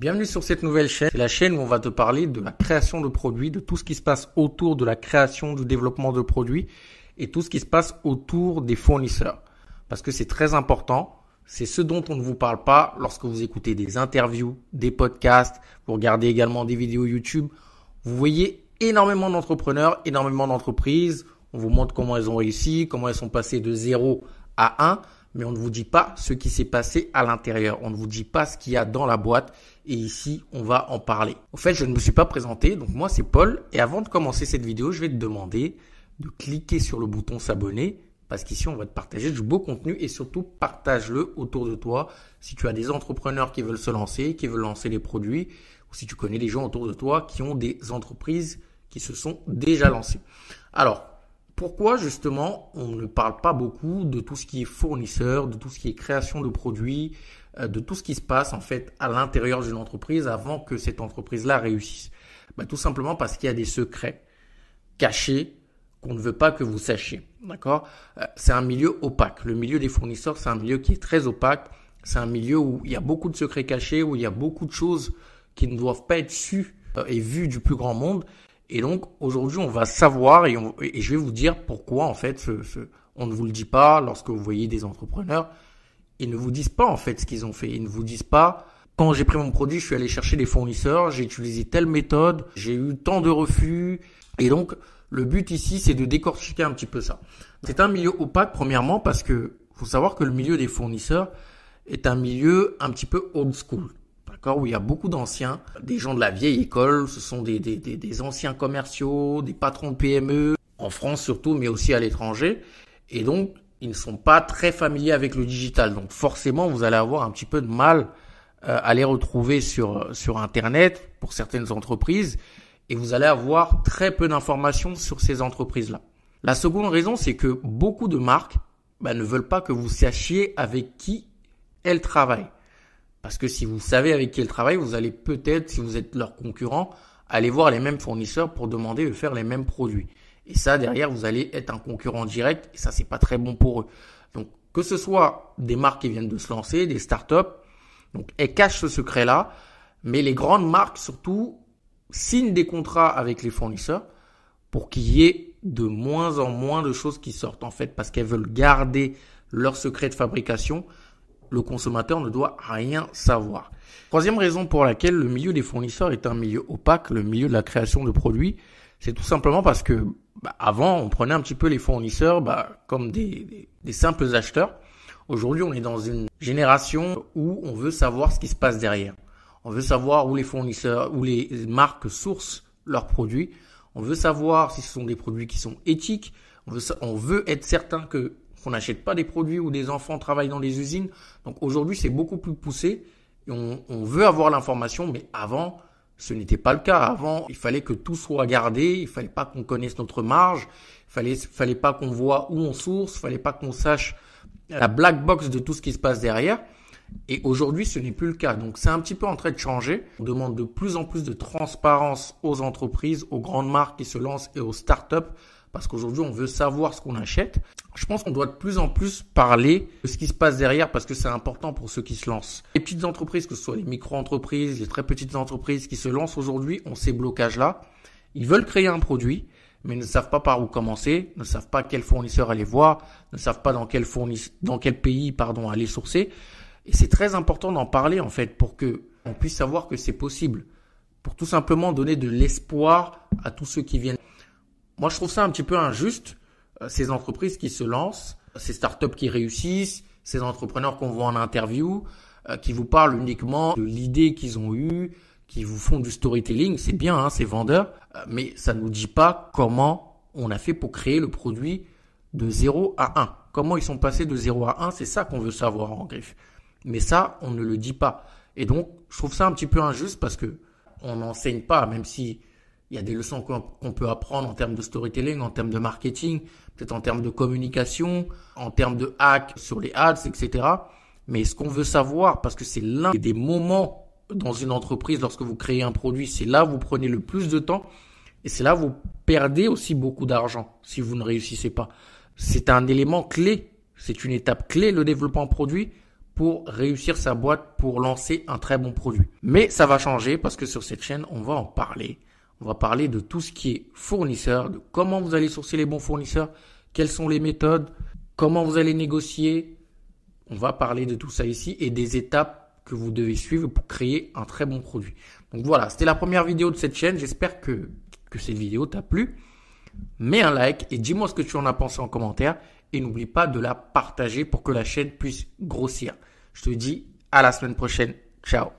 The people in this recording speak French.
Bienvenue sur cette nouvelle chaîne. C'est la chaîne où on va te parler de la création de produits, de tout ce qui se passe autour de la création, du développement de produits et tout ce qui se passe autour des fournisseurs. Parce que c'est très important. C'est ce dont on ne vous parle pas lorsque vous écoutez des interviews, des podcasts, vous regardez également des vidéos YouTube. Vous voyez énormément d'entrepreneurs, énormément d'entreprises. On vous montre comment elles ont réussi, comment elles sont passées de 0 à 1 mais on ne vous dit pas ce qui s'est passé à l'intérieur. On ne vous dit pas ce qu'il y a dans la boîte. Et ici, on va en parler. Au fait, je ne me suis pas présenté. Donc moi, c'est Paul. Et avant de commencer cette vidéo, je vais te demander de cliquer sur le bouton s'abonner. Parce qu'ici, on va te partager du beau contenu et surtout partage-le autour de toi. Si tu as des entrepreneurs qui veulent se lancer, qui veulent lancer des produits, ou si tu connais des gens autour de toi qui ont des entreprises qui se sont déjà lancées. Alors, pourquoi justement on ne parle pas beaucoup de tout ce qui est fournisseur, de tout ce qui est création de produits, euh, de tout ce qui se passe en fait à l'intérieur d'une entreprise avant que cette entreprise-là réussisse? Bah, Tout simplement parce qu'il y a des secrets cachés qu'on ne veut pas que vous sachiez. D'accord? Euh, C'est un milieu opaque. Le milieu des fournisseurs, c'est un milieu qui est très opaque. C'est un milieu où il y a beaucoup de secrets cachés, où il y a beaucoup de choses qui ne doivent pas être sues euh, et vues du plus grand monde. Et donc aujourd'hui, on va savoir et, je vais vous dire pourquoi en fait on ne vous le dit pas lorsque vous voyez des entrepreneurs. Ils ne vous disent pas en fait ce qu'ils ont fait. Ils ne vous disent pas quand j'ai pris mon produit, je suis allé chercher des fournisseurs, j'ai utilisé telle méthode, j'ai eu tant de refus. Et donc le but ici, c'est de décortiquer un petit peu ça. C'est un milieu opaque premièrement parce que faut savoir que le milieu des fournisseurs est un milieu un petit peu old school où il y a beaucoup d'anciens, des gens de la vieille école, ce sont des, des, des, des anciens commerciaux, des patrons de PME, en France surtout, mais aussi à l'étranger. Et donc, ils ne sont pas très familiers avec le digital. Donc forcément, vous allez avoir un petit peu de mal euh, à les retrouver sur, sur Internet pour certaines entreprises et vous allez avoir très peu d'informations sur ces entreprises-là. La seconde raison, c'est que beaucoup de marques bah, ne veulent pas que vous sachiez avec qui elles travaillent. Parce que si vous savez avec qui ils travaillent, vous allez peut-être, si vous êtes leur concurrent, aller voir les mêmes fournisseurs pour demander de faire les mêmes produits. Et ça, derrière, vous allez être un concurrent direct et ça, c'est pas très bon pour eux. Donc, que ce soit des marques qui viennent de se lancer, des startups, donc elles cachent ce secret-là, mais les grandes marques surtout signent des contrats avec les fournisseurs pour qu'il y ait de moins en moins de choses qui sortent en fait parce qu'elles veulent garder leur secret de fabrication le consommateur ne doit rien savoir. Troisième raison pour laquelle le milieu des fournisseurs est un milieu opaque, le milieu de la création de produits, c'est tout simplement parce que bah, avant, on prenait un petit peu les fournisseurs bah, comme des, des simples acheteurs. Aujourd'hui, on est dans une génération où on veut savoir ce qui se passe derrière. On veut savoir où les fournisseurs, où les marques sourcent leurs produits. On veut savoir si ce sont des produits qui sont éthiques. On veut, on veut être certain que qu'on n'achète pas des produits où des enfants travaillent dans les usines. Donc aujourd'hui, c'est beaucoup plus poussé. Et on, on veut avoir l'information, mais avant, ce n'était pas le cas. Avant, il fallait que tout soit gardé. Il fallait pas qu'on connaisse notre marge. Il fallait, fallait pas qu'on voit où on source. Il fallait pas qu'on sache la black box de tout ce qui se passe derrière. Et aujourd'hui, ce n'est plus le cas. Donc, c'est un petit peu en train de changer. On demande de plus en plus de transparence aux entreprises, aux grandes marques qui se lancent et aux startups parce qu'aujourd'hui, on veut savoir ce qu'on achète. Je pense qu'on doit de plus en plus parler de ce qui se passe derrière parce que c'est important pour ceux qui se lancent. Les petites entreprises, que ce soit les micro-entreprises, les très petites entreprises qui se lancent aujourd'hui, ont ces blocages-là. Ils veulent créer un produit, mais ne savent pas par où commencer, ne savent pas quel fournisseur aller voir, ne savent pas dans quel dans quel pays, pardon, aller sourcer. Et c'est très important d'en parler, en fait, pour que on puisse savoir que c'est possible. Pour tout simplement donner de l'espoir à tous ceux qui viennent moi, je trouve ça un petit peu injuste, ces entreprises qui se lancent, ces startups qui réussissent, ces entrepreneurs qu'on voit en interview, euh, qui vous parlent uniquement de l'idée qu'ils ont eue, qui vous font du storytelling, c'est bien, hein, c'est vendeur, euh, mais ça ne nous dit pas comment on a fait pour créer le produit de 0 à 1. Comment ils sont passés de 0 à 1, c'est ça qu'on veut savoir en griffe. Mais ça, on ne le dit pas. Et donc, je trouve ça un petit peu injuste parce que on n'enseigne pas, même si il y a des leçons qu'on peut apprendre en termes de storytelling, en termes de marketing, peut-être en termes de communication, en termes de hack sur les ads, etc. Mais ce qu'on veut savoir, parce que c'est l'un des moments dans une entreprise, lorsque vous créez un produit, c'est là où vous prenez le plus de temps et c'est là où vous perdez aussi beaucoup d'argent si vous ne réussissez pas. C'est un élément clé, c'est une étape clé, le développement produit, pour réussir sa boîte, pour lancer un très bon produit. Mais ça va changer parce que sur cette chaîne, on va en parler. On va parler de tout ce qui est fournisseur, de comment vous allez sourcer les bons fournisseurs, quelles sont les méthodes, comment vous allez négocier. On va parler de tout ça ici et des étapes que vous devez suivre pour créer un très bon produit. Donc voilà, c'était la première vidéo de cette chaîne. J'espère que, que cette vidéo t'a plu. Mets un like et dis-moi ce que tu en as pensé en commentaire. Et n'oublie pas de la partager pour que la chaîne puisse grossir. Je te dis à la semaine prochaine. Ciao